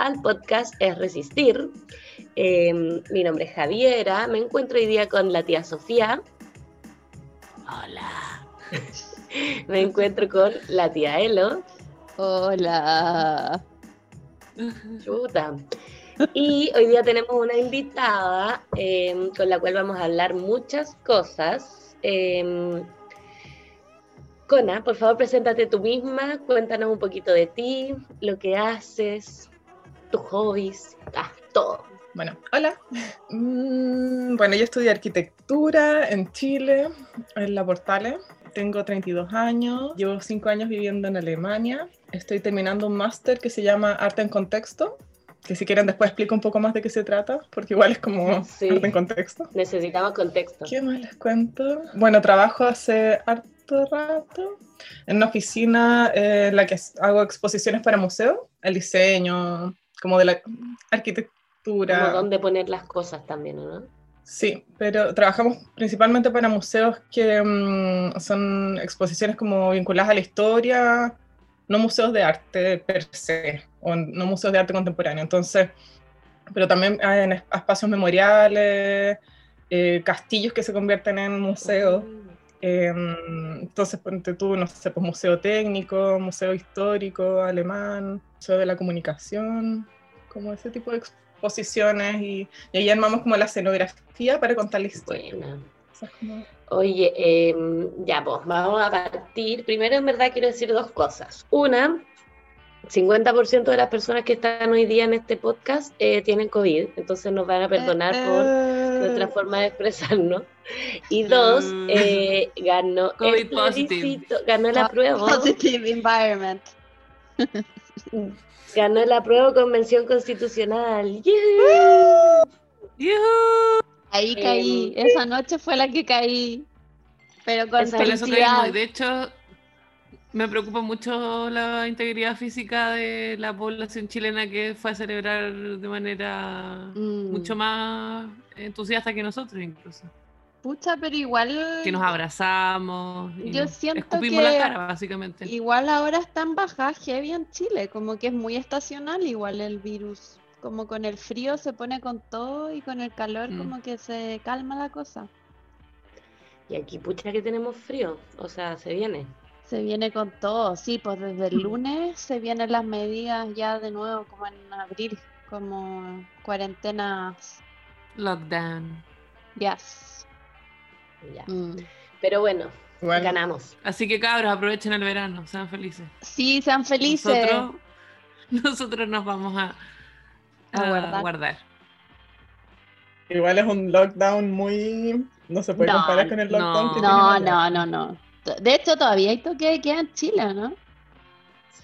al podcast Es Resistir. Em, mi nombre es Javiera, me encuentro hoy día con la tía Sofía. Hola. me encuentro con la tía Elo. Hola. Chuta. Y hoy día tenemos una invitada em, con la cual vamos a hablar muchas cosas. Em, Cona, por favor, preséntate tú misma, cuéntanos un poquito de ti, lo que haces, tus hobbies, ah, todo. Bueno, hola. Mm, bueno, yo estudié arquitectura en Chile, en La Portale. Tengo 32 años, llevo 5 años viviendo en Alemania. Estoy terminando un máster que se llama Arte en Contexto, que si quieren después explico un poco más de qué se trata, porque igual es como arte en contexto. Necesitamos contexto. ¿Qué más les cuento? Bueno, trabajo hace harto rato en una oficina en la que hago exposiciones para museos, el diseño, como de la arquitectura. Como dónde poner las cosas también, ¿no? Sí, pero trabajamos principalmente para museos que mm, son exposiciones como vinculadas a la historia, no museos de arte per se, o no museos de arte contemporáneo. Entonces, pero también en espacios memoriales, eh, castillos que se convierten en museos. Em, entonces, ponte tú, no sé, pues museo técnico, museo histórico alemán, museo de la comunicación, como ese tipo de exposiciones y, ahí armamos como la escenografía para contar la historia. Oye, em, ya pues, vamos a partir. Primero, en verdad, quiero decir dos cosas. Una, 50% de las personas que están hoy día en este podcast eh, tienen COVID, entonces nos van a perdonar por eh, eh. Nuestra forma de expresarnos. Y dos, mm. ganó, COVID positive. ganó la prueba. Positive environment. Ganó la prueba Convención Constitucional. Ahí caí, esa noche fue la que caí, pero con felicidad. De hecho, me preocupa mucho la integridad física de la población chilena que fue a celebrar de manera mm. mucho más entusiasta que nosotros incluso. Pucha, pero igual... Que nos abrazamos. Yo siento escupimos la cara, básicamente. Igual ahora está en baja heavy en Chile, como que es muy estacional igual el virus. Como con el frío se pone con todo y con el calor mm. como que se calma la cosa. Y aquí pucha que tenemos frío, o sea, se viene. Se viene con todo, sí, pues desde el lunes se vienen las medidas ya de nuevo, como en abril, como cuarentenas. Lockdown. Yes. Ya. Mm. Pero bueno, ganamos. Así que cabros, aprovechen el verano, sean felices. Sí, sean felices. Nosotros, nos vamos a, a, guardar. Igual es un lockdown muy... No se puede comparar con el lockdown que No, no, no, no. De hecho, todavía hay toque de queda en Chile, ¿no?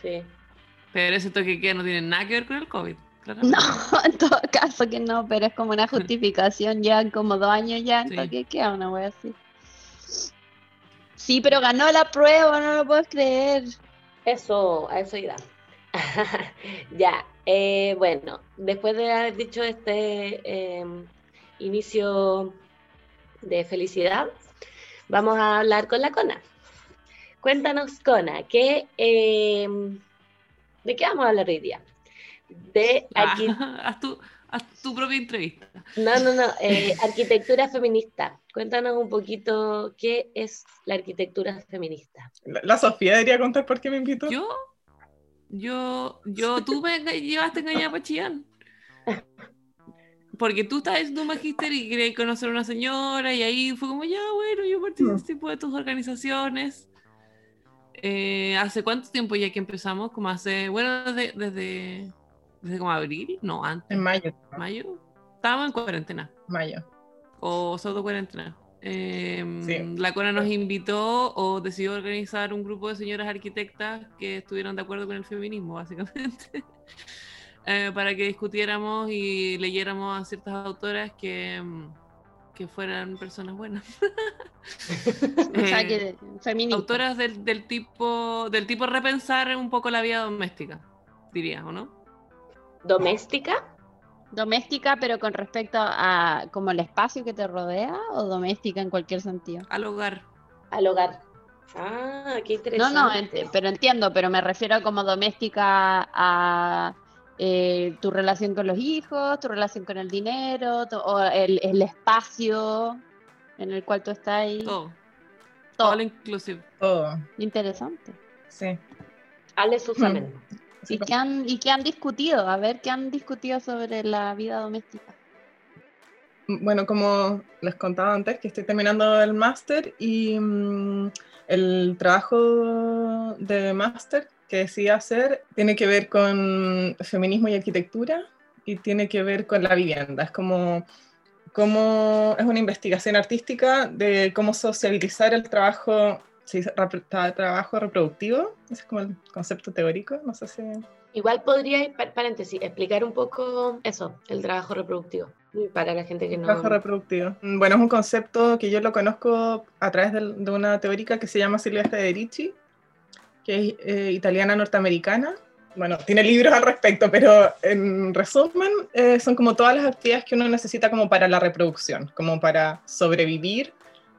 Sí. Pero ese toque de queda no tiene nada que ver con el COVID. No, en todo caso que no, pero es como una justificación. ya como dos años ya en toque de queda, una wea así. Sí, pero ganó la prueba, no lo puedo creer. Eso, a eso irá. ya, eh, bueno, después de haber dicho este em, inicio de felicidad, Vamos a hablar con la Cona. Cuéntanos, Cona, ¿qué, em, ¿de qué vamos a hablar hoy día? De aquí... haz, tu, tu, propia entrevista. No, no, no. Eh, arquitectura feminista. Cuéntanos un poquito qué es la arquitectura feminista. La, Sofía debería contar por qué me invitó. ¿Yo? Yo, yo, tú me llevaste engañada para Chillán porque tú estabas en tu magíster y querías conocer a una señora y ahí fue como, ya, bueno, yo participo de tus organizaciones. Eh, ¿Hace cuánto tiempo ya que empezamos? Como hace, bueno, desde, desde, desde como abril, no, antes. En mayo. ¿Mayo? Estábamos en cuarentena. Mayo. O pseudo cuarentena. Em, la CONA nos invitó o decidió organizar un grupo de señoras arquitectas que estuvieron de acuerdo con el feminismo, básicamente. eh, para que discutiéramos y leyéramos a ciertas autoras que, mm, que fueran personas buenas. O sea, Eh, que autoras del, del tipo del tipo repensar un poco la vida doméstica, diría, ¿o no? ¿Doméstica? Doméstica, pero con respecto a como el espacio que te rodea o doméstica en cualquier sentido. Al hogar. Al hogar. Ah, qué No, interesante. no, ent- pero entiendo, pero me refiero como doméstica a eh, tu relación con los hijos, tu relación con el dinero, tu- o el, el espacio en el cual tú estás ahí. Todo. Todo. All inclusive. Todo, Interesante. sí. Ale Susamen. ¿Y qué, han, ¿Y qué han discutido? A ver, ¿qué han discutido sobre la vida doméstica? Bueno, como les contaba antes, que estoy terminando el máster y mm, el trabajo de máster que decidí hacer tiene que ver con feminismo y arquitectura y tiene que ver con la vivienda. Es como, como es una investigación artística de cómo sociabilizar el trabajo, tra- trabajo reproductivo, ese es como el concepto teórico, no sé si... Igual podría, pa- paréntesis, explicar un poco eso, el trabajo reproductivo, para la gente que no... Trabajo reproductivo. Bueno, es un concepto que yo lo conozco a través del- de, una teórica que se llama Silvia Federici, que es eh, italiana norteamericana. Bueno, tiene libros al respecto, pero en resumen, eh, son como todas las actividades que uno necesita como para la reproducción, como para sobrevivir.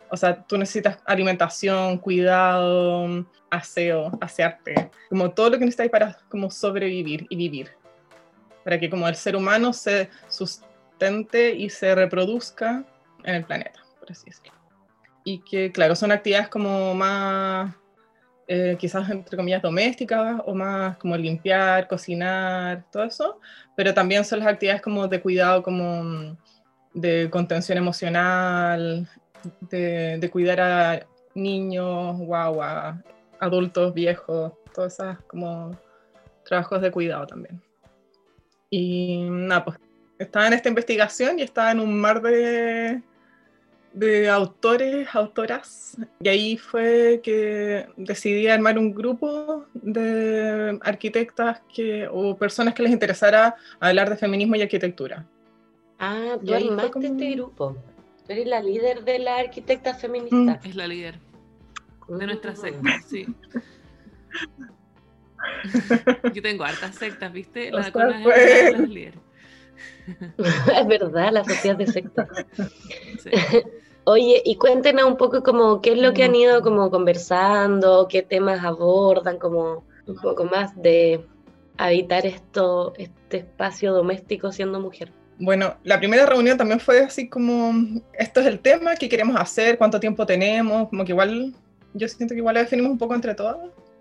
O sea, tú necesitas alimentación, cuidado, aseo, asearte, como todo lo que necesitas para como sobrevivir y vivir. Para que como el ser humano se sustente y se reproduzca en el planeta, por así decirlo. Y que, claro, son actividades como más, eh, quizás entre comillas, domésticas o más como limpiar, cocinar, todo eso, pero también son las actividades como de cuidado, como mm, de contención emocional, de, de cuidar a niños, guagua, adultos, viejos, todas esas como trabajos de cuidado también. Y nada, pues estaba en esta investigación y estaba en un mar de, de autores, autoras, y ahí fue que decidí armar un grupo de arquitectas que, o personas que les interesara hablar de feminismo y arquitectura. Ah, tú armaste como- este grupo. Tú eres la líder de la arquitecta feminista. Es la líder de nuestra Mm. secta, sí. Yo tengo hartas sectas, ¿viste? O La sea, Cona es fue- las líderes. es verdad, la sociedad de sectas. Sí. Oye, y cuéntenos un poco como qué es lo que han Mm. ido como conversando, qué temas abordan, como un poco más de habitar esto, este espacio doméstico siendo mujer. Bueno, la primera reunión también fue así como, esto es el tema, qué queremos hacer, cuánto tiempo tenemos, como que igual, yo siento que igual lo definimos un poco entre todas.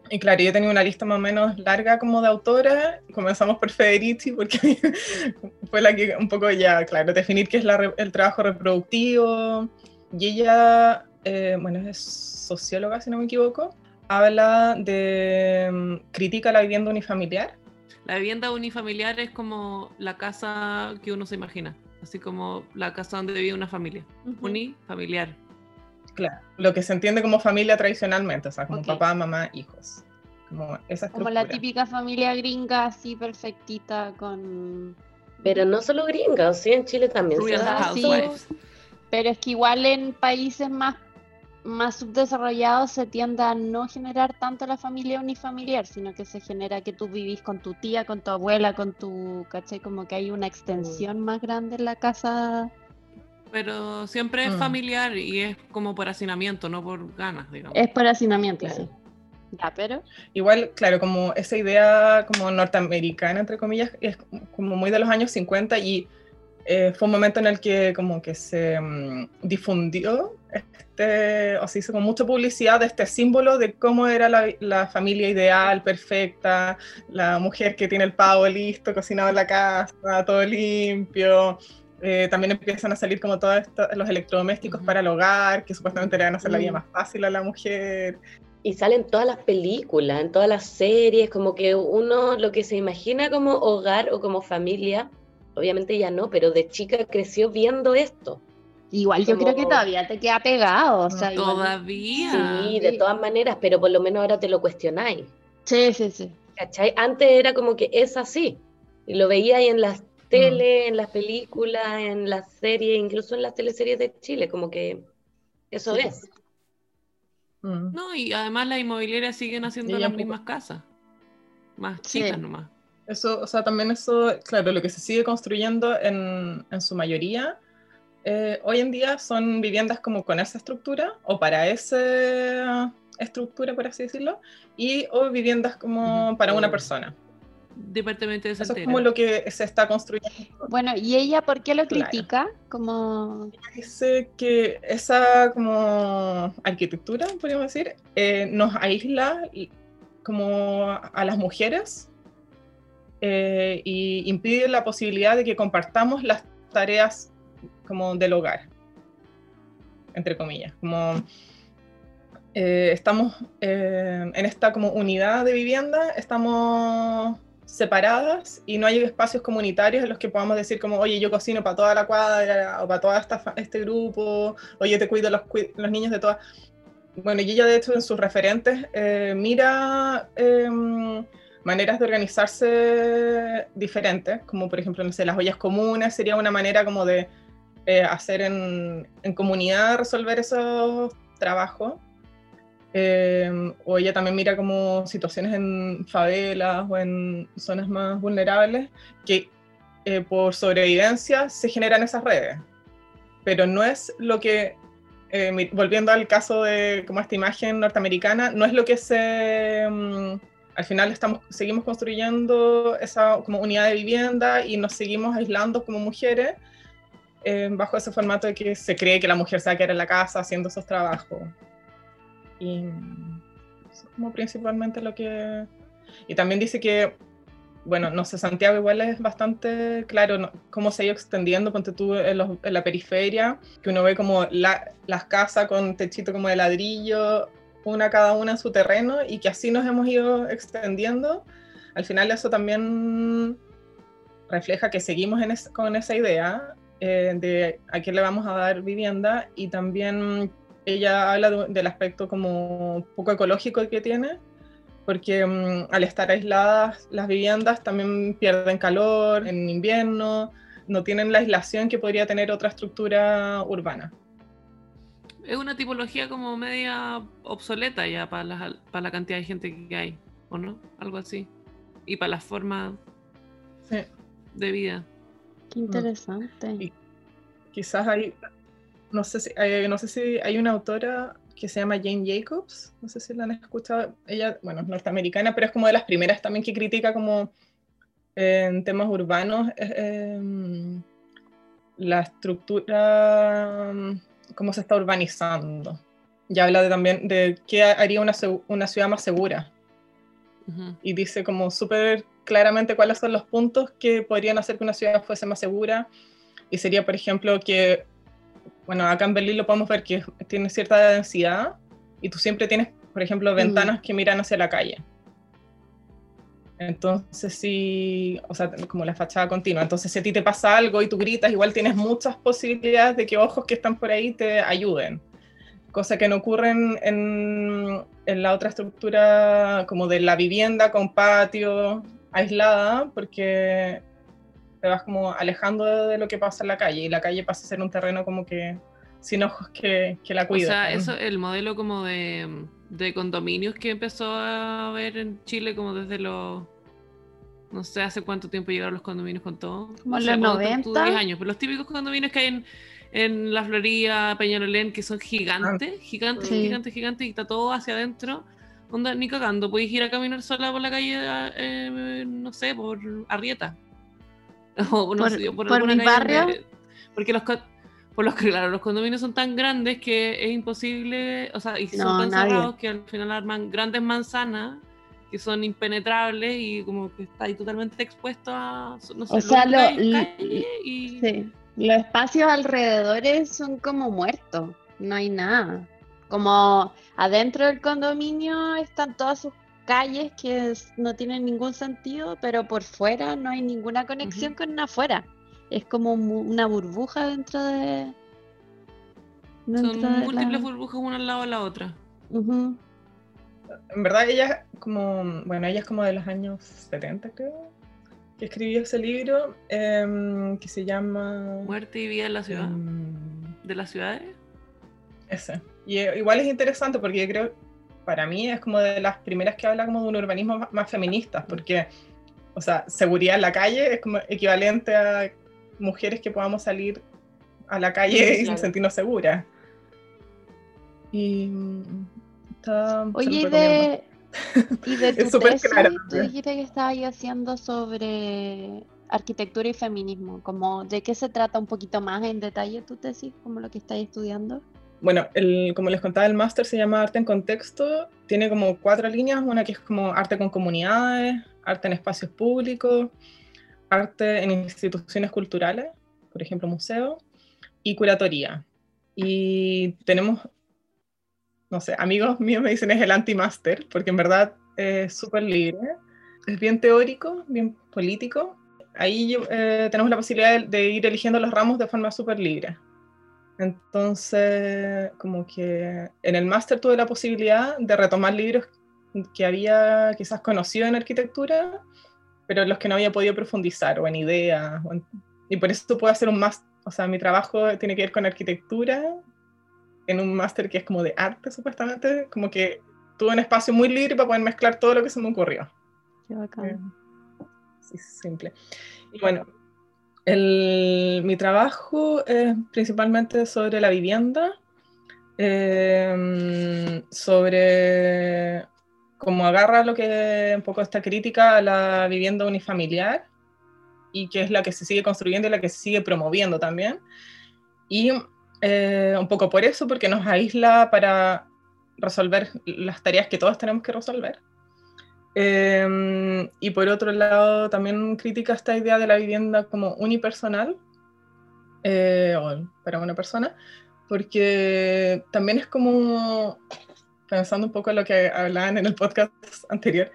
Y claro, yo tenía una lista más o menos larga como de autoras, comenzamos por Federici porque fue la que un poco ya, claro, definir qué es la el trabajo reproductivo. Y ella, eh, bueno, es socióloga, si no me equivoco, habla de, mm, critica la vivienda unifamiliar. La vivienda unifamiliar es como la casa que uno se imagina, así como la casa donde vive una familia. Ujú. Unifamiliar. Claro, lo que se entiende como familia tradicionalmente, o sea, como Ok. papá, mamá, hijos. Como esa Como la típica familia gringa, así perfectita, con... Pero no solo gringas, sí, en Chile también se Real da sí. Housewives. Pero es que igual en países más, más subdesarrollados se tiende a no generar tanto la familia unifamiliar, sino que se genera que tú vivís con tu tía, con tu abuela, con tu, ¿cachai? Como que hay una extensión más grande en la casa. Pero siempre es Mm. familiar y es como por hacinamiento, no por ganas, digamos. Es por hacinamiento, Claro. sí. Ya, pero... Igual, claro, como esa idea como norteamericana, entre comillas, es como muy de los años 50 y eh, fue un momento en el que como que se mm, difundió, este, o se hizo con mucha publicidad de este símbolo de cómo era la, la familia ideal, perfecta, la mujer que tiene el pavo listo, cocinado en la casa, todo limpio. Eh, también empiezan a salir como todos los electrodomésticos para el hogar, que supuestamente le van a hacer la vida Mm. más fácil a la mujer. Y salen todas las películas, en todas las series, como que uno lo que se imagina como hogar o como familia, obviamente ya no, pero de chica creció viendo esto. Igual yo creo que todavía te queda pegado, o sea, igual- Todavía. Sí, de todas maneras, pero por lo menos ahora te lo cuestionáis. Sí, sí, sí. ¿Cachai? Antes era como que es así. Y lo veía ahí en las tele, en las películas, en las series, incluso en las teleseries de Chile, como que eso es. Mm. No, y además las inmobiliarias siguen haciendo las mismas casas, más chicas nomás. Eso, o sea, también eso, claro, lo que se sigue construyendo en, en su mayoría eh, hoy en día son viviendas como con esa estructura o para esa estructura, por así decirlo, y o viviendas como para una persona. Departamento de Eso es como lo que se está construyendo. Bueno, ¿y ella por qué lo critica? Como... Dice que esa como arquitectura, podríamos decir, eh, nos aísla como a las mujeres eh, y impide la posibilidad de que compartamos las tareas como del hogar, entre comillas, como eh, estamos eh, en esta como unidad de vivienda, estamos separadas y no hay espacios comunitarios en los que podamos decir como, oye, yo cocino para toda la cuadra o para todo este grupo, oye, te cuido los, los niños de todas. Bueno, y ella de hecho en sus referentes eh, mira em, maneras de organizarse diferentes, como por ejemplo, no sé, las ollas comunes sería una manera como de eh, hacer en, en, comunidad, resolver esos trabajos. Eh, o ella también mira como situaciones en favelas o en zonas más vulnerables que eh, por sobrevivencia se generan esas redes. Pero no es lo que, volviendo al caso de como esta imagen norteamericana, no es lo que se... Mm, al final estamos, seguimos construyendo esa como unidad de vivienda y nos seguimos aislando como mujeres bajo ese formato de que se cree que la mujer se va a quedar en la casa haciendo esos trabajos. Y eso es como principalmente lo que... Y también dice que, bueno, no sé, Santiago igual es bastante claro cómo se ha ido extendiendo, ponte tú en, la periferia, que uno ve como las casas con techito como de ladrillo, una cada una en su terreno, y que así nos hemos ido extendiendo. Al final eso también refleja que seguimos con esa idea eh, de a quién le vamos a dar vivienda y también ella habla del aspecto como poco ecológico que tiene, porque mm, al estar aisladas las viviendas también pierden calor en invierno, no tienen la aislación que podría tener otra estructura urbana. Es una tipología como media obsoleta ya para la, para la cantidad de gente que hay, ¿o no? Algo así. Y para la forma de vida. Qué interesante. quizás hay, no sé, si, eh, no sé si hay una autora que se llama Jane Jacobs, no sé si la han escuchado, ella, bueno, es norteamericana, pero es como de las primeras también que critica como en temas urbanos em, la estructura, cómo se está urbanizando. Y habla de, también de qué haría una, una ciudad más segura. Y dice como súper claramente cuáles son los puntos que podrían hacer que una ciudad fuese más segura. Y sería, por ejemplo, que, bueno, acá en Berlín lo podemos ver que tiene cierta densidad y tú siempre tienes, por ejemplo, ventanas que miran hacia la calle. Entonces, sí, o sea, como la fachada continua. Entonces, si a ti te pasa algo y tú gritas, igual tienes muchas posibilidades de que ojos que están por ahí te ayuden. Cosa que no ocurre en, en la otra estructura como de la vivienda con patio, aislada porque te vas como alejando de lo que pasa en la calle y la calle pasa a ser un terreno como que sin ojos que, que la cuidan. O sea, eso, el modelo como de, de, condominios que empezó a ver en Chile como desde los... No sé hace cuánto tiempo llegaron los condominios con todo. Como los 90. años, pero los típicos condominios que hay en, en La Florida, Peñalolén, que son gigantes, ah. gigantes, gigantes, gigantes, y está todo hacia adentro Onda, ni cagando, podéis ir a caminar sola por la calle, eh, no sé, por Arrieta. O no por, sé, por, por mi barrio. porque los, por los que, claro, los condominios son tan grandes que es imposible, o sea, y son tan cerrados que al final arman grandes manzanas que son impenetrables y como que está ahí totalmente expuesto a, no sé, o sea, lo, y... sí. los espacios alrededores son como muertos, no hay nada. Como adentro del condominio están todas sus calles que no tienen ningún sentido, pero por fuera no hay ninguna conexión con afuera. Es como una burbuja dentro de... Son múltiples burbujas una al lado de la otra. En verdad ella como, bueno, ella es como de los años 70 creo. que escribió ese libro, em, que se llama... Muerte y vida en la ciudad. em, ¿De las ciudades? ese. Y eh, igual es interesante porque yo creo, para mí es como de las primeras que habla como de un urbanismo más, más feminista, porque, o sea, seguridad en la calle es como equivalente a mujeres que podamos salir a la calle Sí, y sentirnos seguras. Y mm, está, Oye, de, y de tu Es tesis, tú dijiste que estabas ahí haciendo sobre arquitectura y feminismo, como de qué se trata un poquito más en detalle tu tesis, como lo que estáis estudiando. Bueno, el, como les contaba, el máster se llama Arte en Contexto. Tiene como cuatro líneas. Una que es como arte con comunidades, arte en espacios públicos, arte en instituciones culturales, por ejemplo, museos, y curatoría. Y tenemos, no sé, amigos míos me dicen es el anti-máster, porque en verdad es súper libre. Es bien teórico, bien político. Ahí eh, tenemos la posibilidad de, de ir eligiendo los ramos de forma súper libre. Entonces, como que en el máster tuve la posibilidad de retomar libros que había quizás conocido en arquitectura, pero en los que no había podido profundizar o en ideas. o en- y por eso puedo hacer un máster, o sea, mi trabajo tiene que ver con arquitectura en un máster que es como de arte, supuestamente, como que tuve un espacio muy libre para poder mezclar todo lo que se me ocurrió. Qué bacán. Eh, Sí, simple. Y bueno, el- mi trabajo es principalmente sobre la vivienda, eh, sobre cómo agarra lo que un poco esta crítica a la vivienda unifamiliar y que es la que se sigue construyendo y la que se sigue promoviendo también. Y eh, un poco por eso, porque nos aísla para resolver las tareas que todos tenemos que resolver. Eh, y por otro lado, también critica esta idea de la vivienda como unipersonal, eh, o para una persona, porque también es como, pensando un poco en lo que hablaban en el podcast anterior,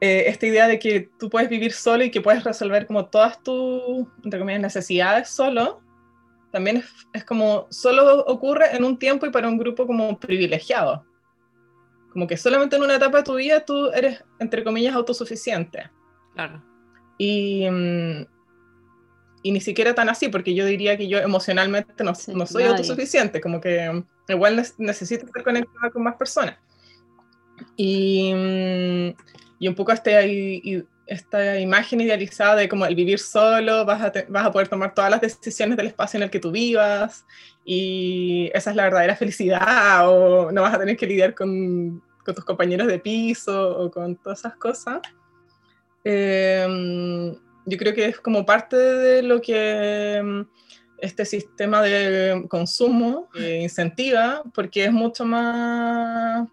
eh, esta idea de que tú puedes vivir solo y que puedes resolver como todas tus, entre comillas, necesidades solo, también es, es como, solo ocurre en un tiempo y para un grupo como privilegiado como que solamente en una etapa de tu vida tú eres, entre comillas, autosuficiente. Claro. Y, mm, y ni siquiera tan así, porque yo diría que yo emocionalmente no, Sí, no soy nadie. autosuficiente, como que mm, igual ne- necesito estar conectada con más personas. Y, mm, y un poco este, esta imagen idealizada de como el vivir solo, vas a, te- vas a poder tomar todas las decisiones del espacio en el que tú vivas, y esa es la verdadera felicidad, o no vas a tener que lidiar con, con tus compañeros de piso o con todas esas cosas. Eh, yo creo que es como parte de lo que mm, este sistema de consumo incentiva, porque es mucho más,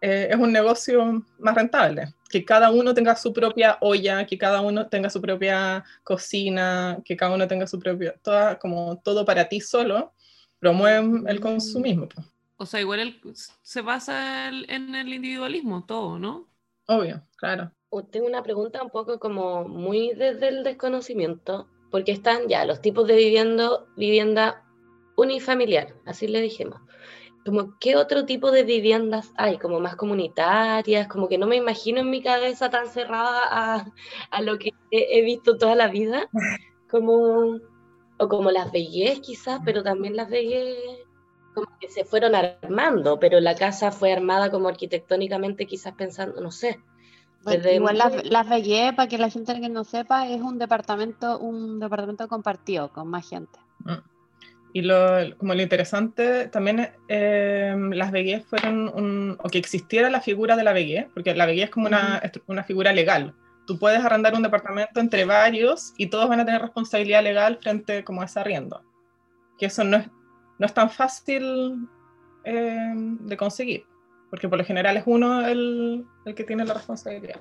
eh, es un negocio más rentable, que cada uno tenga su propia olla, que cada uno tenga su propia cocina, que cada uno tenga su propio, toda, como todo para ti solo, promueven el consumismo. pues. O sea, igual el- se basa el- en el individualismo, todo, ¿no? Obvio, claro. Tengo una pregunta un poco como muy desde el desconocimiento, porque están ya los tipos de vivienda, vivienda unifamiliar, así le dijimos. Como, ¿qué otro tipo de viviendas hay? Como más comunitarias, como que no me imagino en mi cabeza tan cerrada a, a lo que he, he visto toda la vida, como, o como las Vegués quizás, pero también las Vegués como que se fueron armando, pero la casa fue armada como arquitectónicamente quizás pensando, no sé, Bueno, igual las, las para que la gente que no sepa, es un departamento, un departamento compartido con más gente. Y lo, como lo interesante también, eh, las vegués fueron, un, o que existiera la figura de la vegué, porque la vegué es como una, estru- una figura legal. Tú puedes arrendar un departamento entre varios y todos van a tener responsabilidad legal frente como a ese arriendo. Que eso no es, no es tan fácil eh, de conseguir, porque por lo general es uno el, el que tiene la responsabilidad.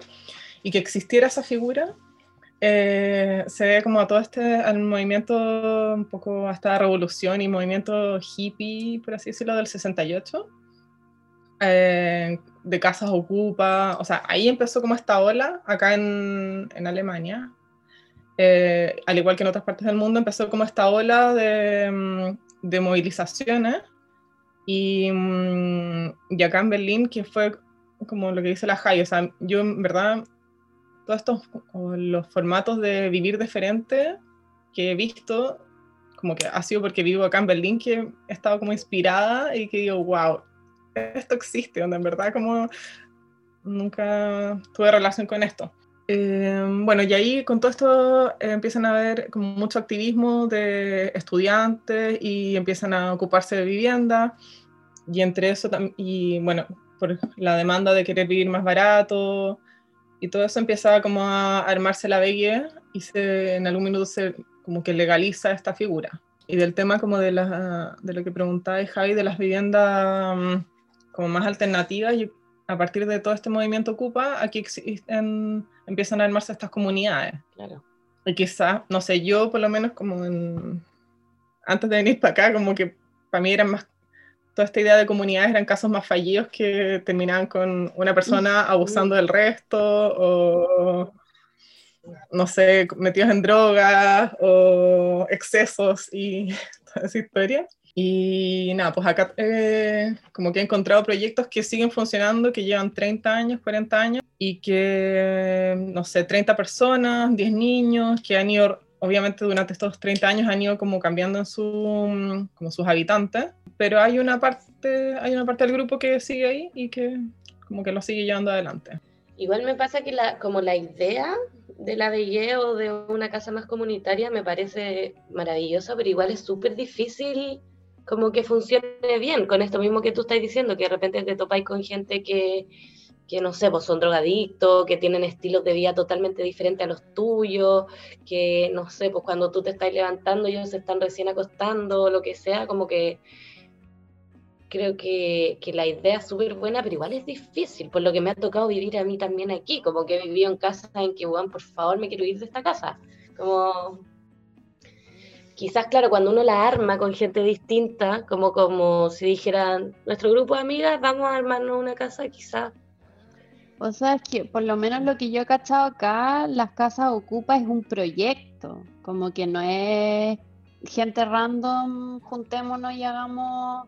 Y que existiera esa figura eh, se ve como a todo este al movimiento, un poco a esta revolución y movimiento hippie, por así decirlo, del 68, eh, de casas ocupa, o sea, ahí empezó como esta ola, acá en, en Alemania, eh, al igual que en otras partes del mundo, empezó como esta ola de, mm, de movilizaciones, y, mm, y acá en Berlín, que fue como lo que dice la Jai, o sea, yo en verdad todos estos los formatos de vivir diferente que he visto, como que ha sido porque vivo acá en Berlín que he estado como inspirada y que digo, wow, esto existe, donde en verdad como nunca tuve relación con esto. Eh, bueno, y ahí con todo esto eh, empiezan a haber como mucho activismo de estudiantes y empiezan a ocuparse de vivienda y entre eso y bueno, por la demanda de querer vivir más barato y todo eso empieza como a armarse la BG y se, en algún minuto se como que legaliza esta figura. Y del tema como de, la, de lo que preguntaba Javi, de las viviendas mm, como más alternativas, y a partir de todo este movimiento Ocupa, aquí existen, empiezan a armarse estas comunidades. Claro. Y quizás, no sé, yo por lo menos como en, antes de venir para acá, como que para mí eran más, toda esta idea de comunidades eran casos más fallidos que terminaban con una persona abusando del resto o, no sé, metidos en drogas o excesos y toda esa historia. Y nada, pues acá eh, como que he encontrado proyectos que siguen funcionando, que llevan 30 años, 40 años, y que, no sé, 30 personas, 10 niños, que han ido, obviamente durante estos 30 años han ido como cambiando en su, como sus habitantes, pero hay una parte, hay una parte del grupo que sigue ahí y que como que lo sigue llevando adelante. Igual me pasa que la, como la idea de la de o de una casa más comunitaria me parece maravillosa, pero igual es súper difícil como que funcione bien con esto mismo que tú estás diciendo, que de repente te topáis con gente que, que no sé, pues son drogadictos, que tienen estilos de vida totalmente diferentes a los tuyos, que no sé, pues cuando tú te estás levantando ellos se están recién acostando, lo que sea, como que creo que, que la idea es súper buena, pero igual es difícil, por lo que me ha tocado vivir a mí también aquí, como que he vivido en casa en que, bueno, por favor, me quiero ir de esta casa, como quizás, claro, cuando uno la arma con gente distinta, como, como si dijeran, nuestro grupo de amigas, vamos a armarnos una casa, quizás. O sea, es que por lo menos lo que yo he cachado acá, las casas ocupa es un proyecto, como que no es gente random, juntémonos y hagamos,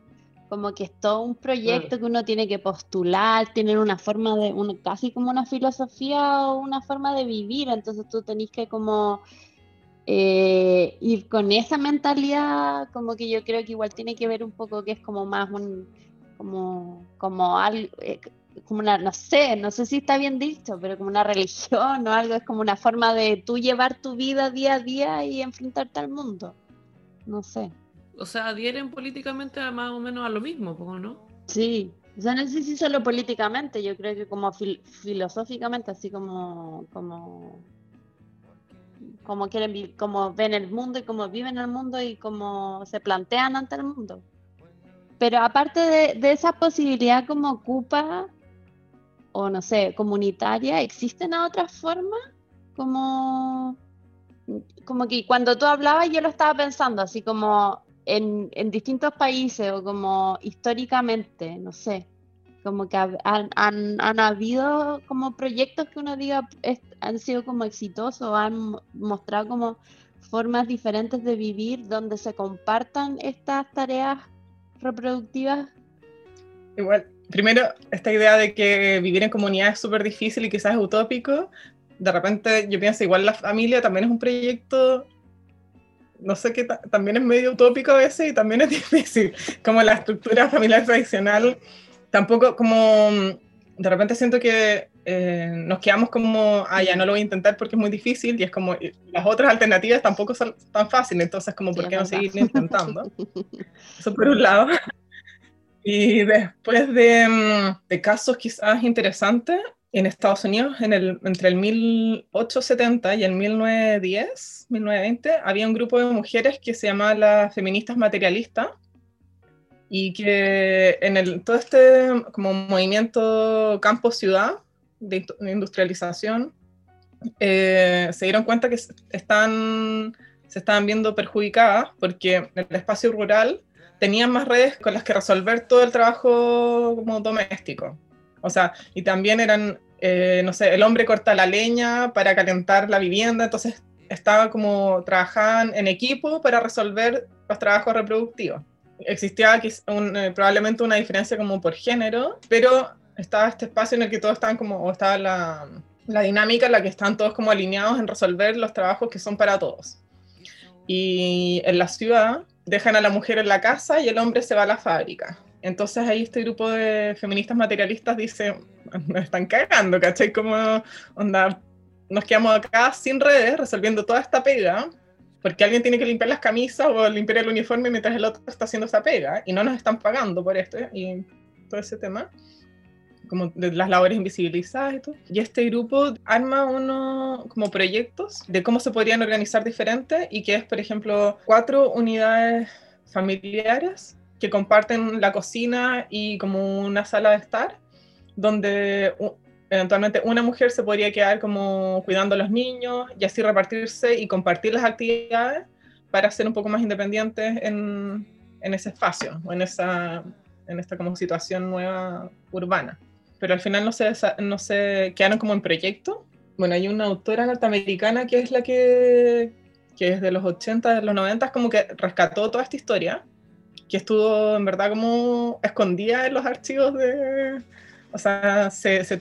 como que es todo un proyecto que uno tiene que postular, tiene una forma de, casi como una filosofía o una forma de vivir, entonces tú tenés que como eh, y con esa mentalidad, como que yo creo que igual tiene que ver un poco que es como más un, como, como algo, eh, como una, no sé, no sé si está bien dicho, pero como una religión o algo, es como una forma de tú llevar tu vida día a día y enfrentarte al mundo. No sé. O sea, adhieren políticamente más o menos a lo mismo, ¿no? Sí, o sea, no sé si solo políticamente, yo creo que como filosóficamente, así como, como cómo quieren cómo ven el mundo y cómo viven el mundo y cómo se plantean ante el mundo. Pero aparte de, esa posibilidad como ocupa, o no sé, comunitaria, ¿existen otras formas? Como, como que cuando tú hablabas yo lo estaba pensando, así como en distintos países o como históricamente, no sé como que han, han, habido como proyectos que uno diga han sido como exitosos, han mostrado como formas diferentes de vivir donde se compartan estas tareas reproductivas. Igual, primero, esta idea de que vivir en comunidad es súper difícil y quizás es utópico, de repente yo pienso igual la familia también es un proyecto no sé qué, también es medio utópico a veces y también es difícil, como la estructura familiar tradicional tampoco como de repente siento que eh, nos quedamos como, ah, ya no lo voy a intentar porque es muy difícil y es como, las otras alternativas tampoco son tan fáciles, entonces como, ¿por qué no seguir intentando? Eso por un lado. Y después de, mm, de, casos quizás interesantes, en Estados Unidos, en el, entre el 1870 y el 1910, 1920, había un grupo de mujeres que se llamaba las feministas materialistas, y que en el, todo este como movimiento campo-ciudad de, industrialización eh, se dieron cuenta que están, se estaban viendo perjudicadas porque en el espacio rural tenían más redes con las que resolver todo el trabajo como doméstico. O sea, y también eran, eh, no sé, el hombre corta la leña para calentar la vivienda, entonces estaba como, trabajaban en equipo para resolver los trabajos reproductivos existía un, eh, probablemente una diferencia como por género, pero estaba este espacio en el que todos estaban como, o estaba la, la dinámica en la que están todos como alineados en resolver los trabajos que son para todos. Y en la ciudad dejan a la mujer en la casa y el hombre se va a la fábrica. Entonces ahí este grupo de feministas materialistas dice, nos están cagando, ¿cachai? Como onda, nos quedamos acá sin redes resolviendo toda esta pega, porque alguien tiene que limpiar las camisas o limpiar el uniforme mientras el otro está haciendo esa pega, y no nos están pagando por esto y todo ese tema como de las labores invisibilizadas y todo. Y este grupo arma unos como proyectos de cómo se podrían organizar diferente y que es, por ejemplo, cuatro unidades familiares que comparten la cocina y como una sala de estar, donde eventualmente una mujer se podría quedar como cuidando a los niños y así repartirse y compartir las actividades para ser un poco más independientes en, en ese espacio o en, esa, en esta como situación nueva urbana pero al final no se, no se quedaron como en proyecto. Bueno, hay una autora norteamericana que es la que, que es de los 80, de los 90, como que rescató toda esta historia, que estuvo en verdad como escondida en los archivos de, o sea, se, se,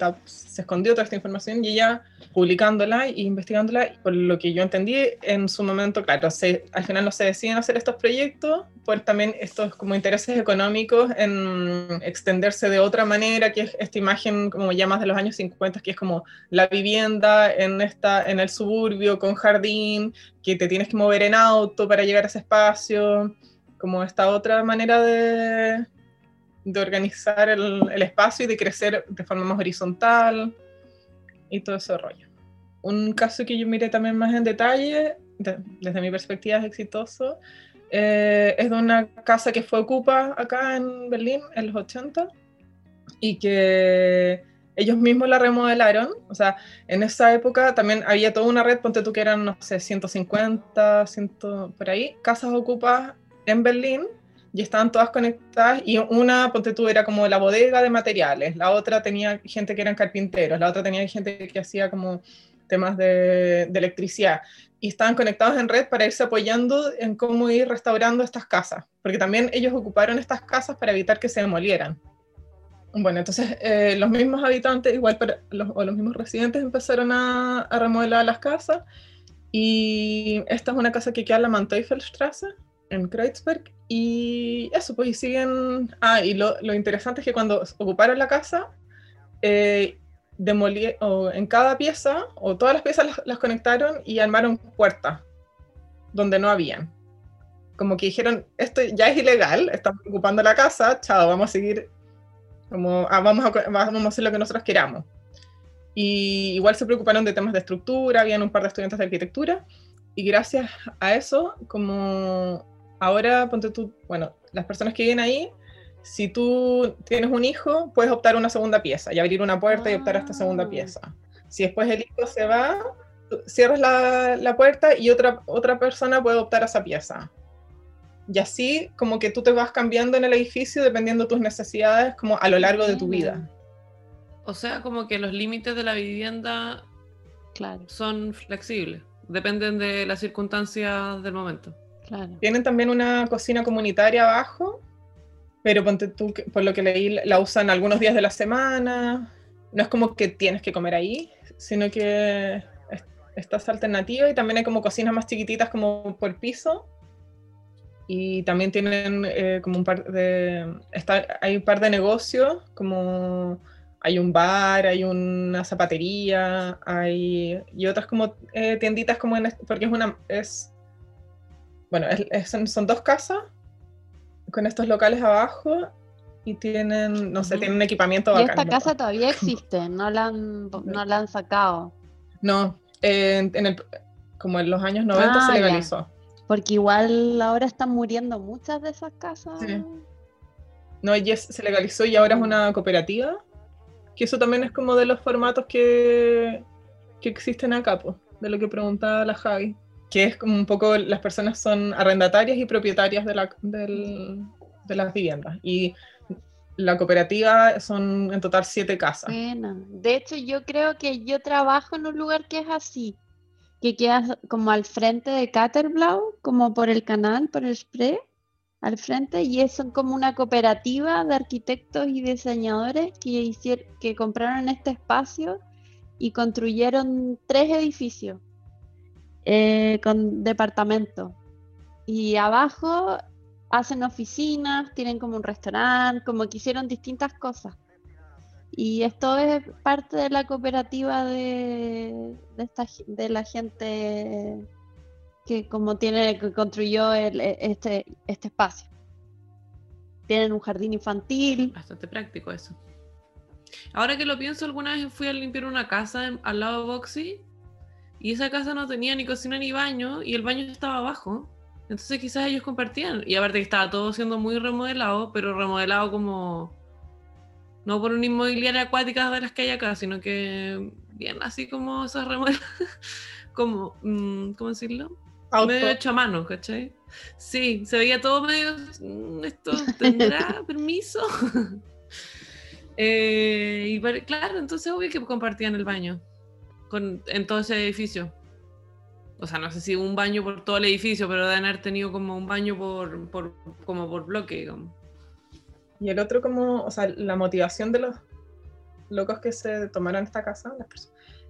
escondió toda esta información y ella publicándola e investigándola, por lo que yo entendí en su momento, claro, se, al final no se deciden hacer estos proyectos por también estos como intereses económicos en extenderse de otra manera, que es esta imagen como ya más de los años 50, que es como la vivienda en, esta, en el suburbio con jardín, que te tienes que mover en auto para llegar a ese espacio, como esta otra manera de de organizar el, el, espacio y de crecer de forma más horizontal y todo ese rollo. Un caso que yo miré también más en detalle, desde mi perspectiva es exitoso, eh, es de una casa que fue ocupa acá en Berlín en los 80 y que ellos mismos la remodelaron, o sea, en esa época también había toda una red, ponte tú que eran, no sé, 150, 100, por ahí, casas ocupadas en Berlín y estaban todas conectadas y una, ponte era como la bodega de materiales, la otra tenía gente que eran carpinteros, la otra tenía gente que hacía como temas de, electricidad y estaban conectados en red para irse apoyando en cómo ir restaurando estas casas, porque también ellos ocuparon estas casas para evitar que se demolieran. Bueno, entonces eh, los mismos habitantes, igual o los mismos residentes empezaron a, a, remodelar las casas y esta es una casa que queda en la Manteufelstraße, en Kreuzberg, y eso, pues y siguen. Ah, y lo, lo interesante es que cuando ocuparon la casa, eh, o en cada pieza, o todas las piezas las, las, conectaron y armaron puertas donde no habían. Como que dijeron, esto ya es ilegal, estamos ocupando la casa, chao, vamos a seguir, como, ah, vamos, a, vamos a hacer lo que nosotros queramos. Y igual se preocuparon de temas de estructura, habían un par de estudiantes de arquitectura, y gracias a eso, como ahora, ponte tú, bueno, las personas que viven ahí, si tú tienes un hijo, puedes optar una segunda pieza y abrir una puerta y optar a esta segunda ah. pieza. Si después el hijo se va, cierras la, la, puerta y otra, otra persona puede optar a esa pieza. Y así como que tú te vas cambiando en el edificio dependiendo de tus necesidades como a lo largo de tu vida. O sea, como que los límites de la vivienda claro. son flexibles, dependen de las circunstancias del momento. Tienen también una cocina comunitaria abajo, pero ponte tú, por lo que leí, la usan algunos días de la semana. No es como que tienes que comer ahí, sino que estás alternativa y también hay como cocinas más chiquititas como por piso. Y también tienen eh, como un par de... Está, hay un par de negocios, como hay un bar, hay una zapatería, hay... Y otras como eh, tienditas como en... Porque es una... Es, bueno, es, son, dos casas con estos locales abajo y tienen, no sé, tienen un equipamiento bacán. Y esta casa todavía existe, no la han, no la han sacado. No, en, el, como en los años 90 se ah, legalizó. Porque igual ahora están muriendo muchas de esas casas. Sí. No, y se legalizó y ahora es una cooperativa. Que eso también es como de los formatos que, que existen acá, pues, de lo que preguntaba la Javi que es como un poco las personas son arrendatarias y propietarias de, la, del, de las viviendas. Y la cooperativa son en total siete casas. Bueno, de hecho yo creo que yo trabajo en un lugar que es así, que queda como al frente de Caterblau, como por el canal, por el Spree, al frente, y es como una cooperativa de arquitectos y diseñadores que, hicieron, que compraron este espacio y construyeron tres edificios eh, con departamentos. Y abajo hacen oficinas, tienen como un restaurante, como que hicieron distintas cosas. Y esto es parte de la cooperativa de, de, esta, de la gente que como tiene, que construyó e, este, este espacio. Tienen un jardín infantil. Bastante práctico eso. Ahora que lo pienso, alguna vez fui a limpiar una casa al lado de Boxy y esa casa no tenía ni cocina ni baño y el baño estaba abajo. Entonces quizás ellos compartían. Y aparte que estaba todo siendo muy remodelado, pero remodelado como... No por una inmobiliaria acuática de las que hay acá, sino que bien así como esas remodeladas. como, mm, ¿cómo decirlo? Medio hecho a mano, ¿cachai? Sí, se veía todo medio... Mm, ¿Esto tendrá permiso? Eh, y claro, entonces obvio que compartían el baño con, en todo ese edificio. O sea, no sé si un baño por todo el edificio, pero deben haber tenido como un baño por, por, como por bloque. Y el otro como, o sea, la motivación de los locos que se tomaron esta casa,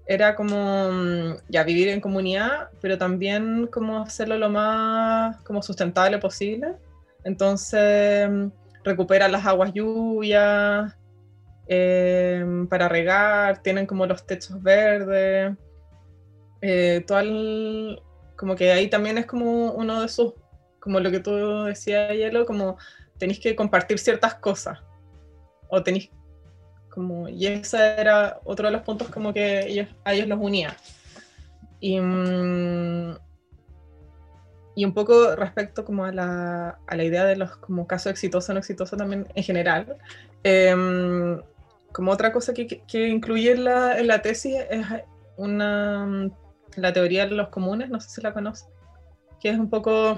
era como mm, ya vivir en comunidad, pero también como hacerlo lo más como sustentable posible. Entonces mm, recupera las aguas lluvias, Em, para regar, tienen como los techos verdes, eh, todo como que ahí también es como uno de esos, como lo que tú decías, Hielo, como tenéis que compartir ciertas cosas, o tenéis como, y ese era otro de los puntos como que ellos, a ellos los unía. Y, mm, y un poco respecto como a la, a la idea de los como casos exitosos o no exitosos también en general, eh, como otra cosa que, que incluye en la, en la, tesis es una, la teoría de los comunes, no sé si la conoces, que es un poco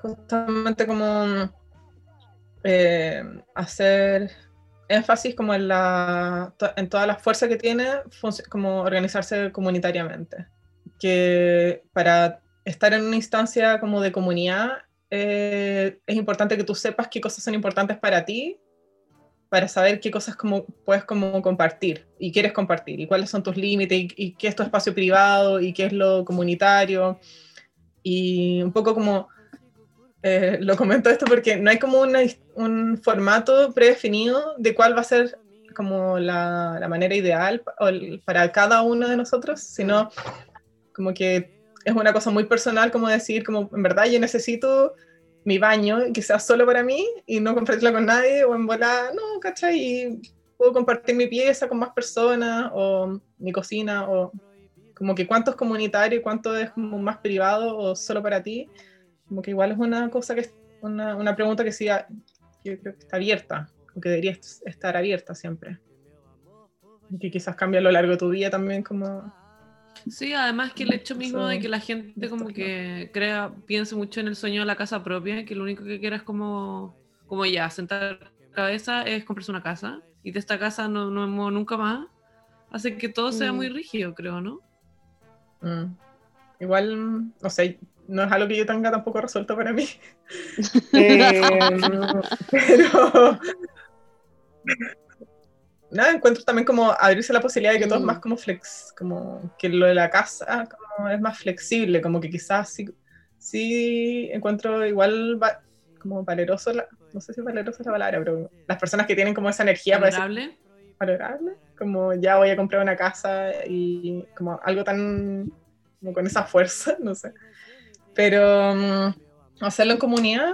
justamente como eh, hacer énfasis como en, la, en toda la fuerza que tiene como organizarse comunitariamente. Que para estar en una instancia como de comunidad eh, es importante que tú sepas qué cosas son importantes para ti para saber qué cosas puedes compartir y quieres compartir y cuáles son tus límites y, qué es tu espacio privado y qué es lo comunitario. Y un poco como eh, lo comento esto porque no hay como un formato predefinido de cuál va a ser como la, la manera ideal para cada uno de nosotros, sino como que es una cosa muy personal como decir como en verdad yo necesito mi baño, que sea solo para mí y no compartirlo con nadie, o en volar, no, ¿cachai? Y puedo compartir mi pieza con más personas, o mi cocina, o como que cuánto es comunitario y cuánto es como más privado o solo para ti, como que igual es una cosa que es una, una pregunta que sí, yo creo que está abierta, o que debería estar abierta siempre. Y que quizás cambia a lo largo de tu vida también como Sí, además que el hecho mismo de que la gente como que crea, piense mucho en el sueño de la casa propia, que lo único que quiera es como, como ya, sentar cabeza es comprarse una casa, y de esta casa no, no hemos nunca más, hace que todo sea muy mm. rígido, creo, ¿no? Mm. Igual, no sé, no es algo que yo tenga tampoco resuelto para mí. eh, pero nada, encuentro también como abrirse la posibilidad de que todo es más como flex, como que lo de la casa como es más flexible, como que quizás sí, sí encuentro igual como valeroso, no sé si valeroso es la palabra, pero las personas que tienen como esa energía valorable, valorable, como ya voy a comprar una casa y como algo tan como con esa fuerza, no sé. Pero mm, hacerlo en comunidad.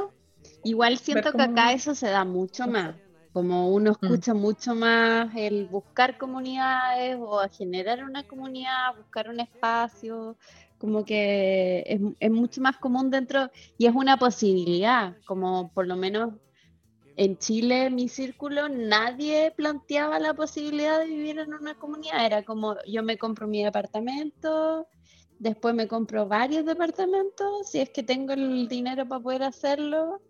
Igual siento que acá eso se da mucho más como uno mm. escucha mucho más el buscar comunidades o a generar una comunidad, buscar un espacio, como que es, es, mucho más común dentro y es una posibilidad, como por lo menos en Chile, mi círculo, nadie planteaba la posibilidad de vivir en una comunidad, era como yo me compro mi departamento, después me compro varios departamentos, si es que tengo el dinero para poder hacerlo,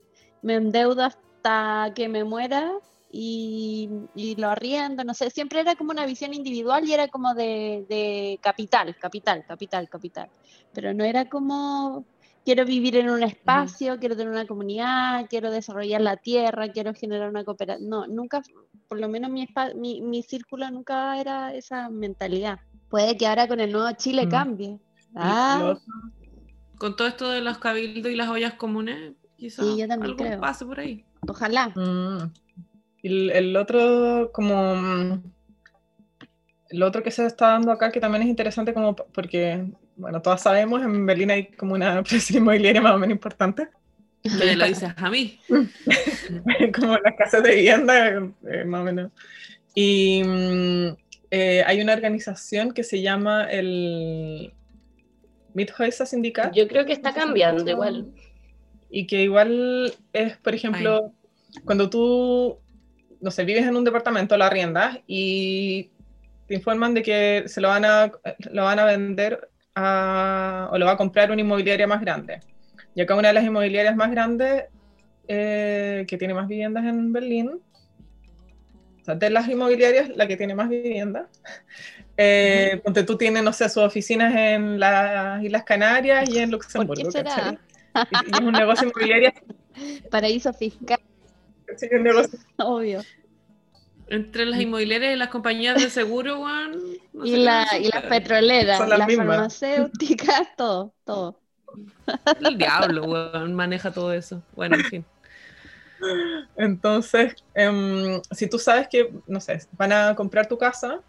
me endeudo hasta que me muera y, lo arriendo, no sé, siempre era como una visión individual y era como de, capital, capital, capital, capital. Pero no era como quiero vivir en un espacio, quiero tener una comunidad, quiero desarrollar la tierra, quiero generar una cooperación. No, nunca, por lo menos mi, mi, mi círculo nunca era esa mentalidad. Puede que ahora con el nuevo Chile Mm. cambie. Y Ah, Con todo esto de los cabildos y las ollas comunes, quizás Sí, yo también algo creo. pase por ahí. ojalá. Mm. Y el, el otro, como. mm, El otro que se está dando acá, que también es interesante, como porque, bueno, todas sabemos, en Berlín hay como una presión inmobiliaria más o menos importante. Me lo dices a mí. como las casas de vivienda, eh, más o menos. Y mm, eh, hay una organización que se llama el Mithäuser Syndikat. Yo creo que está cambiando igual. Y que igual es, por ejemplo, cuando tú, no sé, vives en un departamento, lo arriendas y te informan de que se lo van a, lo van a vender a- o lo va a comprar una inmobiliaria más grande. Y acá una de las inmobiliarias más grandes eh, que tiene más viviendas en Berlín, o sea, de las inmobiliarias, la que tiene más viviendas, eh, ponte tú tienes, no sé, sus oficinas en las Islas Canarias y en ¿Por Luxemburgo. qué será? ¿cachai? Y, y es un negocio inmobiliario, Paraíso fiscal, obvio. Entre las inmobiliarias y las compañías de seguro, no y, la, y las petroleras, Son las farmacéuticas, todo, todo. El diablo, weón, maneja todo eso. Bueno, en fin. Entonces, em, si tú sabes que, no sé, van a comprar tu casa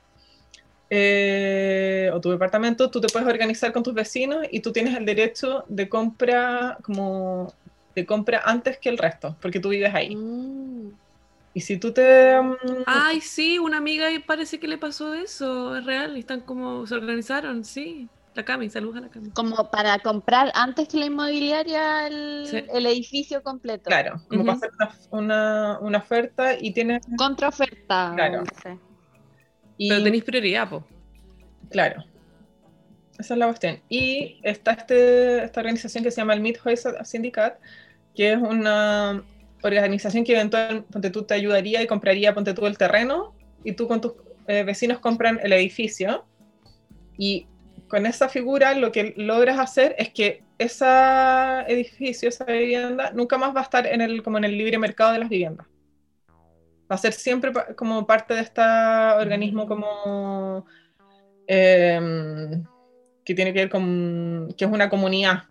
eh, o tu departamento, tú te puedes organizar con tus vecinos y tú tienes el derecho de compra como de compra antes que el resto, porque tú vives ahí. Mm. Y si tú te... em, Ay, sí, una amiga y parece que le pasó eso, es real, están como, se organizaron, sí. La Cami, saludos a la Cami. Como para comprar antes que la inmobiliaria el, Sí. el edificio completo. claro, como para hacer una, una- una oferta y tienes... Contraoferta. Claro. no sé. Y, Pero tenéis prioridad, po. Claro. Esa es la cuestión. Y está este, esta organización que se llama el Mithäuser Syndikat, que es una organización que eventualmente tú te ayudaría y compraría, ponte tú el terreno, y tú con tus eh, vecinos compran el edificio. Y con esa figura lo que logras hacer es que ese edificio, esa vivienda, nunca más va a estar en el, como en el libre mercado de las viviendas. Va a ser siempre como parte de este organismo como em, que tiene que ver con que es una comunidad.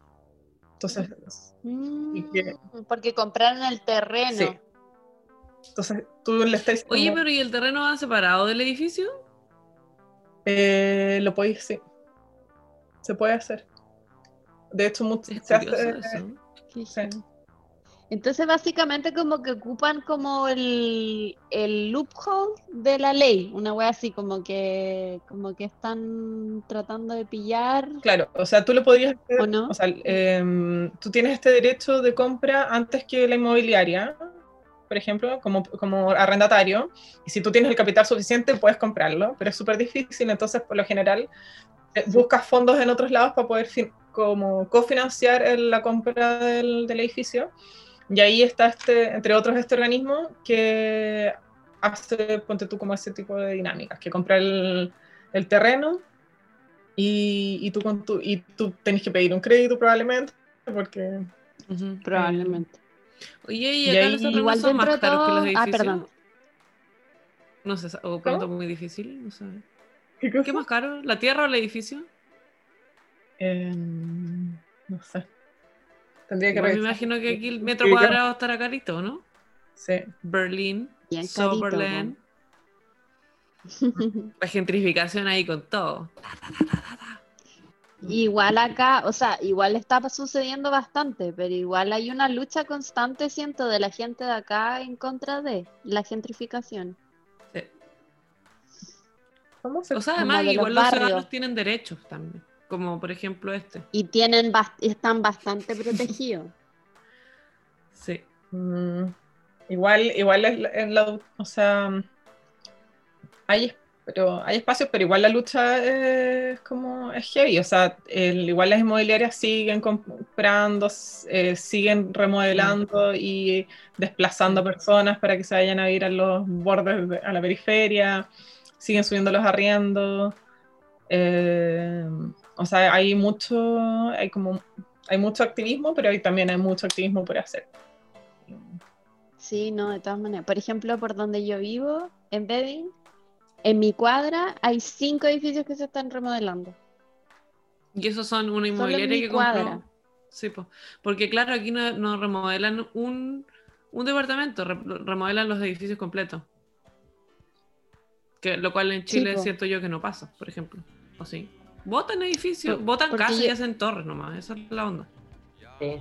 Entonces, que- Mm, Porque compraron el terreno. Sí. entonces tú le estás diciendo, Oye, pero ¿y el terreno va separado del edificio? eh, lo podéis, sí. Se puede hacer. De hecho, mucho- Es se hace, Sí. Entonces, básicamente, como que ocupan como el, el loophole de la ley, una wea así, como que, como que están tratando de pillar. Claro, o sea, tú lo podrías hacer, ¿O no? o sea, em, tú tienes este derecho de compra antes que la inmobiliaria, por ejemplo, como, como arrendatario, y si tú tienes el capital suficiente puedes comprarlo, pero es súper difícil, entonces por lo general eh, buscas fondos en otros lados para poder como cofinanciar el- la compra del, del edificio, y ahí está este, entre otros, este organismo que hace, ponte tú como ese tipo de dinámicas, que compra el, el terreno y, y tú, con tu, y tú tenés que pedir un crédito probablemente, porque Ujú. Probablemente. Oye, ¿y Y acá ahí- los Igual son más caros que los ah, edificios? perdón. No sé, o pregunta muy difícil, no sé. ¿Qué cosa? ¿Qué es más caro, la tierra o el edificio? Em, no sé. Tendría que me imagino que aquí el metro cuadrado estará carito, ¿no? Sí. Berlín, Soberland, la gentrificación ahí con todo. Igual acá, o sea, igual está sucediendo bastante, pero igual hay una lucha constante, siento, de la gente de acá en contra de la gentrificación. Sí. ¿Cómo se O sea, además, de los igual los barrios. ciudadanos tienen derechos también, como por ejemplo este. Y tienen bast- están bastante protegidos. Sí. Mm, igual, igual es la- en la, o sea, hay, pero hay espacios, pero igual la lucha es como es heavy, o sea, el- igual las inmobiliarias siguen comprando, eh, siguen remodelando y desplazando personas para que se vayan a ir a los bordes, de- a la periferia, siguen subiendo los arriendos, eh, o sea, hay mucho, hay como, hay mucho activismo, pero hay, también hay mucho activismo por hacer. Sí, no, de todas maneras. Por ejemplo, por donde yo vivo, en Bedding, en mi cuadra hay cinco edificios que se están remodelando. Y esos son una inmobiliaria que cuadra. compró. Sí, po. porque claro, aquí no, no remodelan un, un departamento, re- remodelan los edificios completos. Que, lo cual en Sí, Chile po. siento yo que no pasa, por ejemplo. ¿O sí? Votan edificios, Por- votan porque casas y hacen torres nomás, esa es la onda. Sí,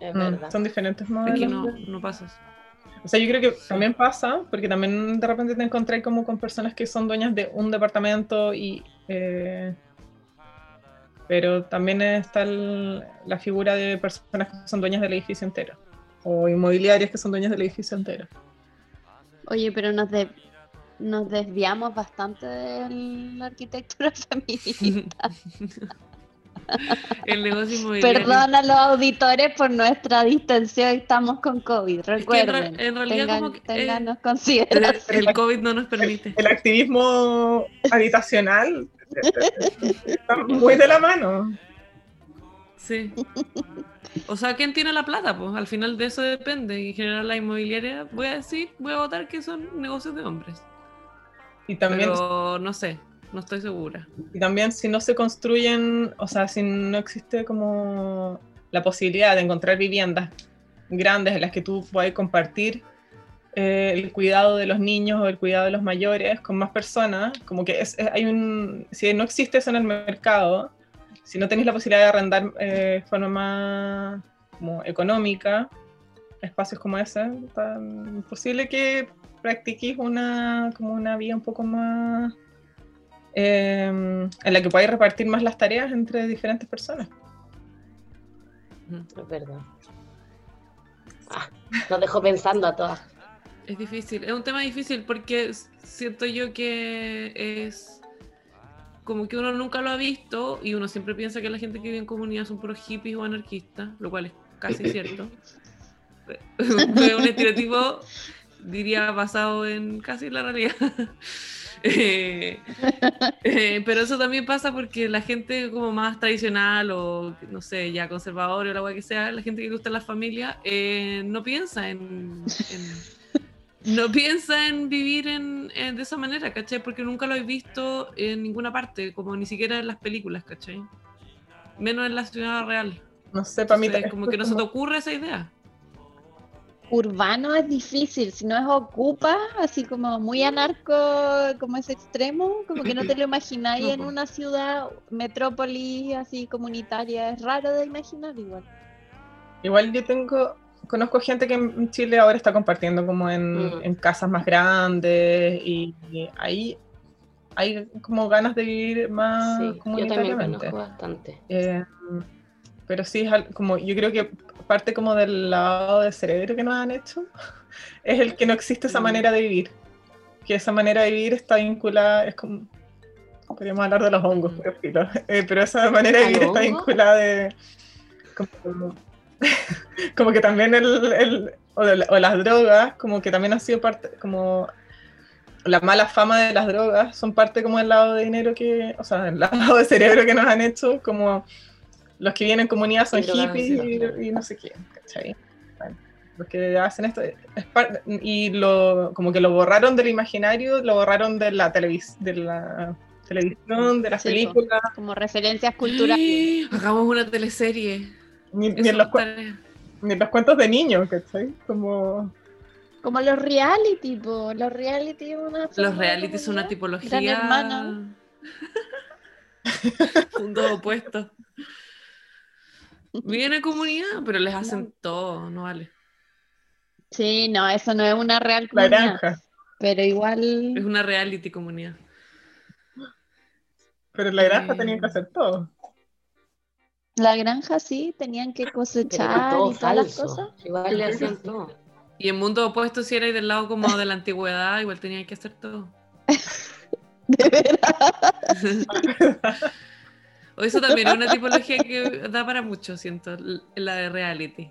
es Mm, verdad. son diferentes Aquí modelos. no, no pasa eso. O sea, yo creo que también pasa, porque también de repente te encontré como con personas que son dueñas de un departamento y... eh, pero también está el- la figura de personas que son dueñas del edificio entero. O inmobiliarias que son dueñas del edificio entero. Oye, pero nos, de- nos desviamos bastante de la arquitectura feminista. El negocio inmobiliario. Perdón a los auditores por nuestra distensión, estamos con COVID, que en recuerden. re- en realidad tengan, como que, eh, El, COVID no nos permite. El activismo habitacional está muy de la mano. Sí. O sea, ¿quién tiene la plata? Pues al final de eso depende. Y en general la inmobiliaria, voy a decir, voy a votar que son negocios de hombres. Y también, Pero no sé, no estoy segura. y también si no se construyen, o sea, si no existe como la posibilidad de encontrar viviendas grandes en las que tú puedas compartir eh, el cuidado de los niños o el cuidado de los mayores con más personas, como que es, es- hay un, si no existe eso en el mercado, si no tenéis la posibilidad de arrendar eh, de forma más como económica espacios como ese, tan posible que practiquéis una como una vía un poco más eh, en la que podáis repartir más las tareas entre diferentes personas. Es verdad. Ah, nos dejó pensando a todas. Es difícil, es un tema difícil porque siento yo que es como que uno nunca lo ha visto y uno siempre piensa que la gente que vive en comunidad son puros hippies o anarquistas, lo cual es casi cierto. Fue un estereotipo, diría, basado en casi la realidad. Eh, eh, pero eso también pasa porque la gente como más tradicional o no sé, ya conservadora o la cual que sea, la gente que gusta la familia, eh, no piensa en, en- no piensa en vivir en, en- de esa manera, ¿cachai? Porque nunca lo he visto en ninguna parte, como ni siquiera en las películas, ¿cachai? Menos en la ciudad real. No sé, para mí Entonces, como que no se te ocurre esa idea. Urbano es difícil, si no es ocupa, así como muy anarco, como ese extremo, como que no te lo imagináis No, en una ciudad, metrópoli así comunitaria, es raro de imaginar igual. Igual yo tengo, conozco gente que en Chile ahora está compartiendo como en, Mm. en casas más grandes y, y ahí hay como ganas de vivir más Sí, yo también conozco bastante. Eh, pero sí, es como yo creo que parte como del lavado de cerebro que nos han hecho, es el que no existe esa Mm. manera de vivir. Que esa manera de vivir está vinculada, es como, podríamos hablar de los hongos, Mm. pero, filo. Eh, pero esa manera de ¿Al vivir está vinculada de... Como, como que también el, el- o, de o las drogas, como que también ha sido parte, como la mala fama de las drogas, son parte como del lavado de dinero que, o sea, del lavado de cerebro que nos han hecho, como los que vienen en comunidad son hippies y, y no sé qué, ¿cachai? Bueno, los que hacen esto es par- y lo como que lo borraron del imaginario, lo borraron de la televis de la televisión, de las Sí, películas, Como referencias culturales. Hagamos una teleserie. ni, en los, cuen- estaría- ni en los cuentos de niños, ¿cachai? Como Como los reality, po. Los reality es una Los reality son una tipología. Gran Hermano. Puntos opuestos. Viven en comunidad, pero les hacen todo, no vale. Sí, no, eso no es una real la comunidad. granja. Pero Es igual, una reality comunidad. Pero en la granja Eh. tenían que hacer todo. la granja sí, tenían que cosechar todo y todas las cosas. Igual le hacían todo. Y en mundo opuesto, si erais del lado como de la antigüedad, igual tenían que hacer todo. De verdad. o eso también es una tipología que da para mucho, siento, la de reality.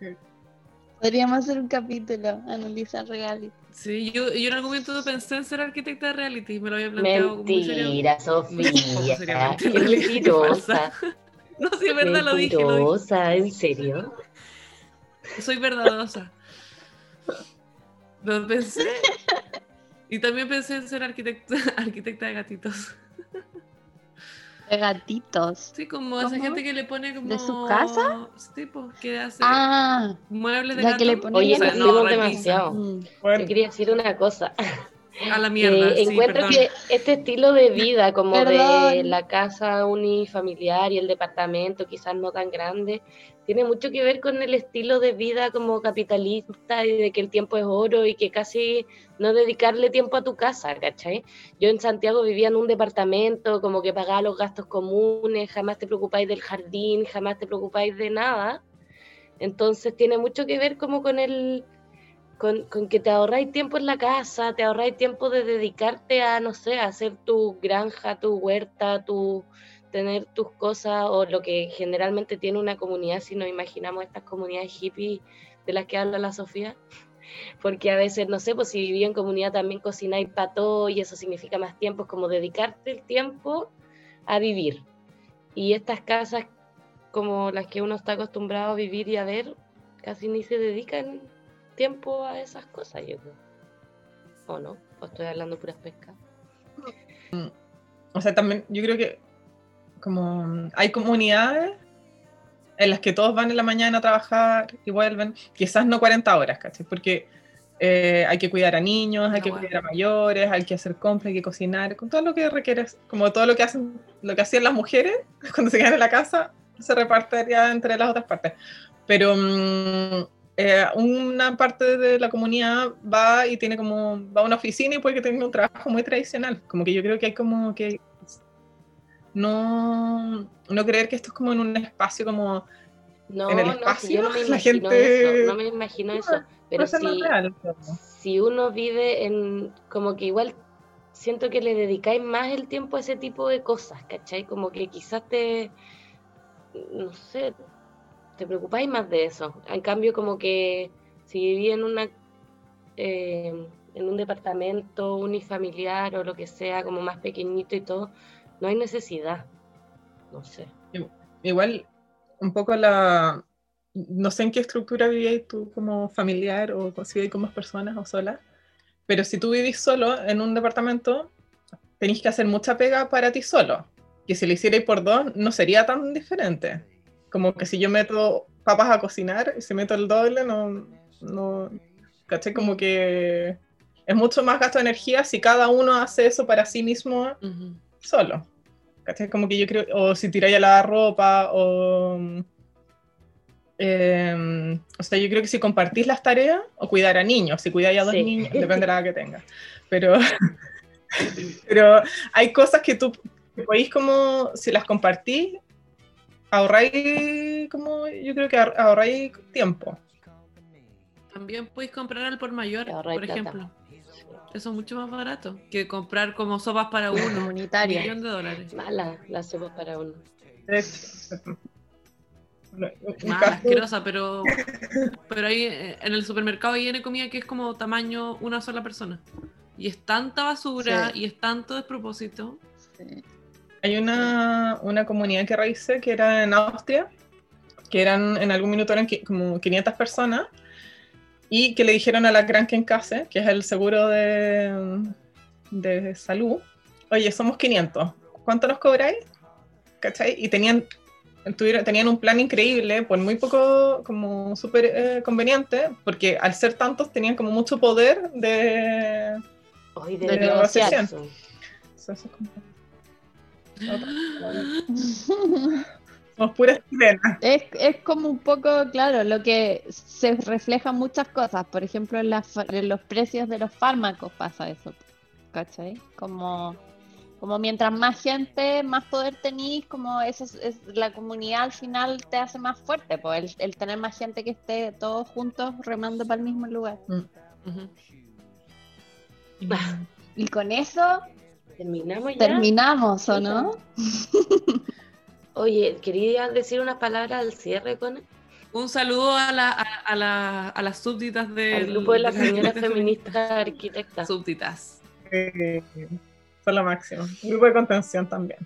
Sí. Podríamos hacer un capítulo, analizar reality. Sí, yo, yo en algún momento pensé en ser arquitecta de reality, me lo había planteado. Mentira, Sofía. Qué mentirosa. No, sí, es verdad, lo dije, lo dije. Mentirosa, ¿en serio? Soy verdadosa. Lo pensé. Y también pensé en ser arquitecta, arquitecta de gatitos. De gatitos. Sí, como esa ¿Cómo? gente que le pone como... ¿De su casa? Sí, pues, que hace Ah, muebles de la gato. que le pone- Oye, nos no, demasiado. mm, Bueno, Yo quería decir una cosa. A la mierda, Eh, sí, encuentro perdón. que este estilo de vida, como de Perdón. la casa unifamiliar y el departamento, quizás no tan grande, tiene mucho que ver con el estilo de vida como capitalista y de que el tiempo es oro y que casi no dedicarle tiempo a tu casa, ¿cachai? Yo en Santiago vivía en un departamento, como que pagaba los gastos comunes, jamás te preocupáis del jardín, jamás te preocupáis de nada. Entonces tiene mucho que ver como con el con, que te ahorráis tiempo en la casa, te ahorráis tiempo de dedicarte a, no sé, a hacer tu granja, tu huerta, tu tener tus cosas o lo que generalmente tiene una comunidad, si nos imaginamos estas comunidades hippies de las que habla la Sofía, porque a veces, no sé, pues si vivía en comunidad también cocináis para todo y eso significa más tiempo, es como dedicarte el tiempo a vivir. Y estas casas como las que uno está acostumbrado a vivir y a ver, casi ni se dedican tiempo a esas cosas, yo creo. ¿O no? ¿O estoy hablando puras pescas? o sea, también yo creo que como hay comunidades en las que todos van en la mañana a trabajar y vuelven, quizás no 40 horas, ¿cachai? Porque eh, hay que cuidar a niños, hay Ah, que bueno. cuidar a mayores, hay que hacer compras, hay que cocinar, con todo lo que requiere, como todo lo que hacen, lo que hacían las mujeres cuando se quedan en la casa, se repartiría entre las otras partes. Pero mm, eh, una parte de la comunidad va y tiene como, va a una oficina y puede que tenga un trabajo muy tradicional. Como que yo creo que hay como que no, no creer que esto es como en un espacio como No, En el no, si espacio, yo no me la gente- eso, no me imagino eso, pero ser más si, real. si uno vive en, como que igual siento que le dedicáis más el tiempo a ese tipo de cosas, ¿cachai? Como que quizás te, no sé, te preocupáis más de eso. En cambio, como que si viví en una, eh, en un departamento unifamiliar o lo que sea, como más pequeñito y todo, no hay necesidad. No sé. Igual, un poco la. No sé en qué estructura vivías tú como familiar o si con más personas o sola, pero si tú vivís solo en un departamento, tenéis que hacer mucha pega para ti solo. Que si lo hicierais por dos, no sería tan diferente. Como que si yo meto papas a cocinar y si meto el doble, no. no ¿Caché? Como que es mucho más gasto de energía si cada uno hace eso para sí mismo Ujú. solo. ¿Cachai? Como que yo creo, o si tiráis a lavar ropa, o... eh, o sea, yo creo que si compartís las tareas, o cuidar a niños, si cuidáis a dos Sí. niños, depende de la edad que tengas. Pero, pero hay cosas que tú que podéis como, si las compartís, ahorráis como, yo creo que ahor- ahorráis tiempo. También podéis comprar al por mayor, por plata. ejemplo. Eso es mucho más barato que comprar como sopas para uno. Un comunitaria. millón de dólares. Mala la sopa para uno. Un Más asquerosa, pero, pero ahí eh, en el supermercado viene comida que es como tamaño una sola persona. Y es tanta basura Sí. y es tanto despropósito. Sí. Hay una, una comunidad que revisé que era en Austria, que eran en algún minuto eran como 500 personas, y que le dijeron a la Krankenkasse, que es el seguro de, de salud, oye, somos 500, ¿cuánto nos cobráis? ¿Cachai? Y tenían, tuvieron, tenían un plan increíble, por muy poco, como súper eh, conveniente, porque al ser tantos tenían como mucho poder de... De negociación. Eso es como- Somos puras chilenas. Es, es como un poco, claro, lo que se refleja en muchas cosas. Por ejemplo, en, las fa- en los precios de los fármacos pasa eso. ¿Cachai? Como, como mientras más gente, más poder tenéis, como eso es, es- la comunidad al final te hace más fuerte. Pues el, el tener más gente que esté todos juntos remando para el mismo lugar. Ujú. Y con eso Terminamos ya. terminamos, ¿o no? Oye, quería decir unas palabras al cierre con Un saludo a, la, a, a la- a las súbditas del al grupo de las señoras feministas arquitectas. Súbditas. Eh, son lo máximo. Grupo de contención también.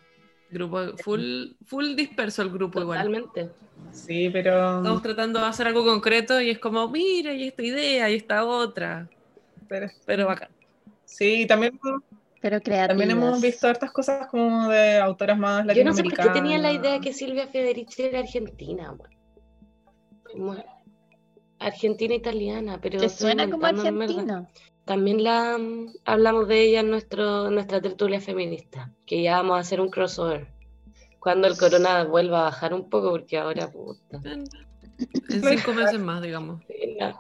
Grupo full, full disperso el grupo igual. Totalmente. Sí, pero, Estamos tratando de hacer algo concreto y es como, mira, y esta idea, y esta otra. pero Pero bacán. Sí, también, Pero creativas. también hemos visto hartas cosas como de autoras más Yo no sé por latinoamericanas. qué tenía la idea que Silvia Federici era argentina, Argentina italiana, pero Te estoy suena como argentino. También la mm, hablamos de ella en nuestro, en nuestra tertulia feminista, que ya vamos a hacer un crossover. Cuando el corona vuelva a bajar un poco, porque ahora puta. En, en cinco meses más, digamos. sí, no.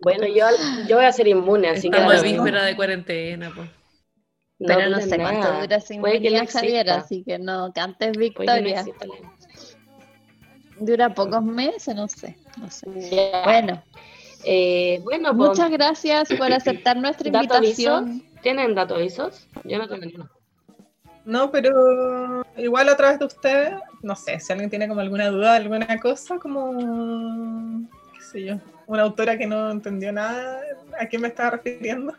Bueno, yo, yo voy a ser inmune, así que Estamos lo mismo. víspera de cuarentena, pues. Pero no sé cuánto nada. dura sin Puede que no Javier, así que no cantes que no victoria. Dura pocos meses, no sé, no sé. Bueno, Eh, bueno, pues, muchas gracias por aceptar nuestra ¿Dato invitación. ¿tienen datos avisos? Yo no tengo ninguno. No, pero igual a través de ustedes, no sé, si alguien tiene como alguna duda, alguna cosa, como, sé yo, una autora que no entendió nada a quién me estaba refiriendo.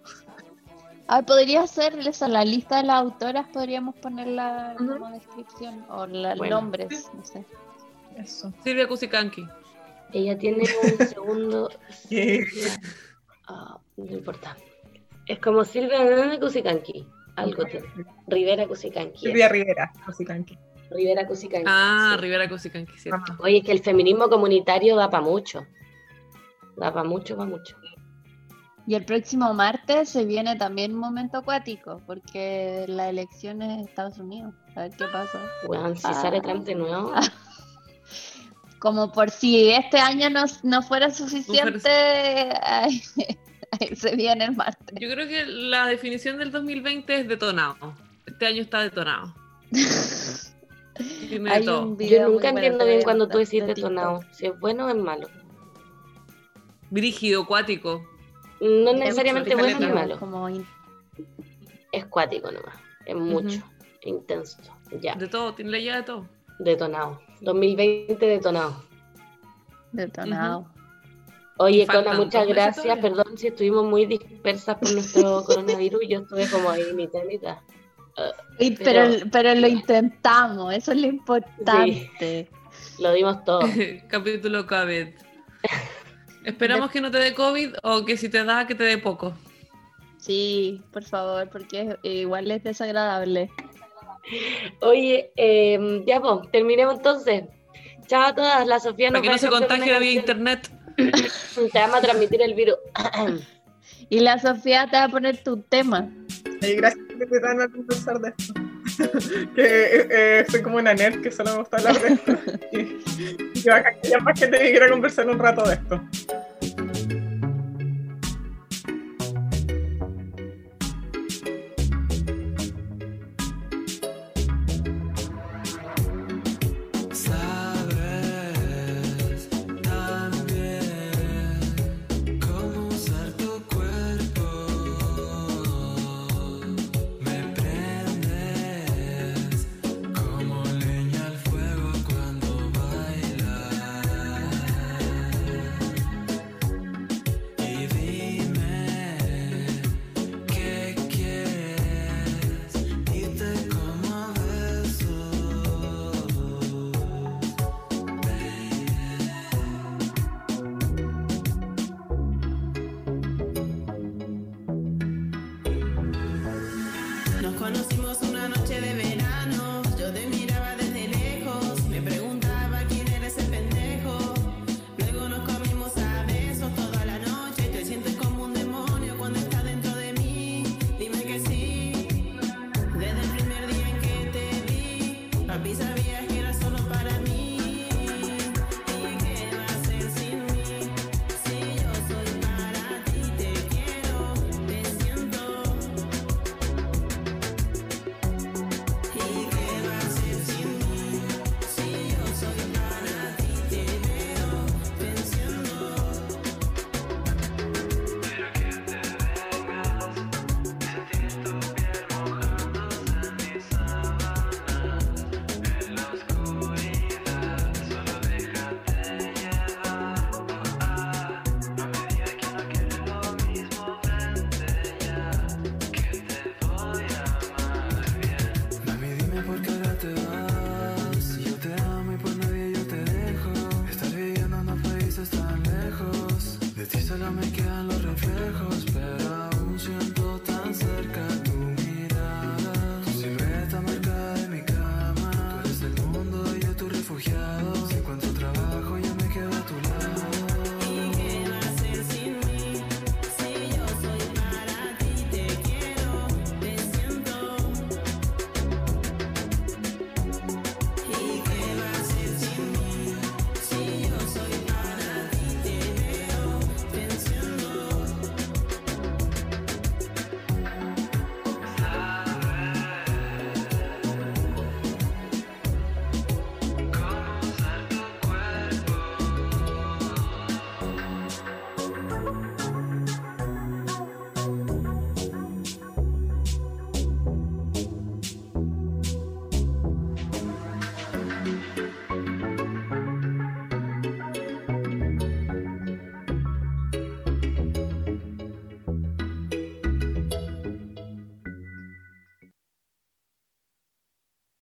Ah, podría ser esa, la lista de las autoras, podríamos ponerla Ujú. como descripción, o los Bueno. nombres, no sé. Eso. Silvia Cusicanqui. Ella tiene un segundo. Yeah. Ah, no importa. Es como Silvia Hernández Cusicanqui. Algo tiene. Rivera Cusicanqui. Silvia Rivera, básicamente. Rivera Cusicanqui. Ah, sí. Rivera Cusicanqui, cierto. Oye, es que el feminismo comunitario da para mucho. Da para mucho, para mucho. Y el próximo martes se viene también un momento acuático, porque la elección es en Estados Unidos. A ver qué pasa. Weón, si Ah. sale Trump de nuevo. Como por si este año no, no fuera suficiente, ahí, ahí se viene el martes. Yo creo que la definición del 2020 es detonado. Este año está detonado. Tiene de Hay todo. un video Yo nunca bueno, entiendo bien cuando tú decís de detonado. TikTok. Si es bueno o es malo. Brígido, cuático. No Es necesariamente bueno ni malo. Como in- Es cuático nomás. Es mucho. Intenso. Ya. De todo, tiene la llave de todo. Detonado. 2020 detonado. detonado. Oye, Cona, muchas gracias. Perdón si estuvimos muy dispersas por nuestro coronavirus. Yo estuve como ahí mitad mitad. Y- Pero- pero, pero lo intentamos, eso es lo importante. Lo dimos todo. Capítulo COVID. Esperamos que no te dé COVID o que si te da, que te dé poco. Sí, por favor, porque es- igual es desagradable. Oye, eh, ya pues, terminemos entonces. Chao a todas. La Sofía Para nos que va no a se contagie vía canción. internet. Te vamos a transmitir el virus. Y la Sofía te va a poner tu tema. Y gracias por invitarme a conversar de esto. que eh, eh, soy como una nerd que solo me gusta hablar de esto. y, y que que más gente que quiera conversar un rato de esto.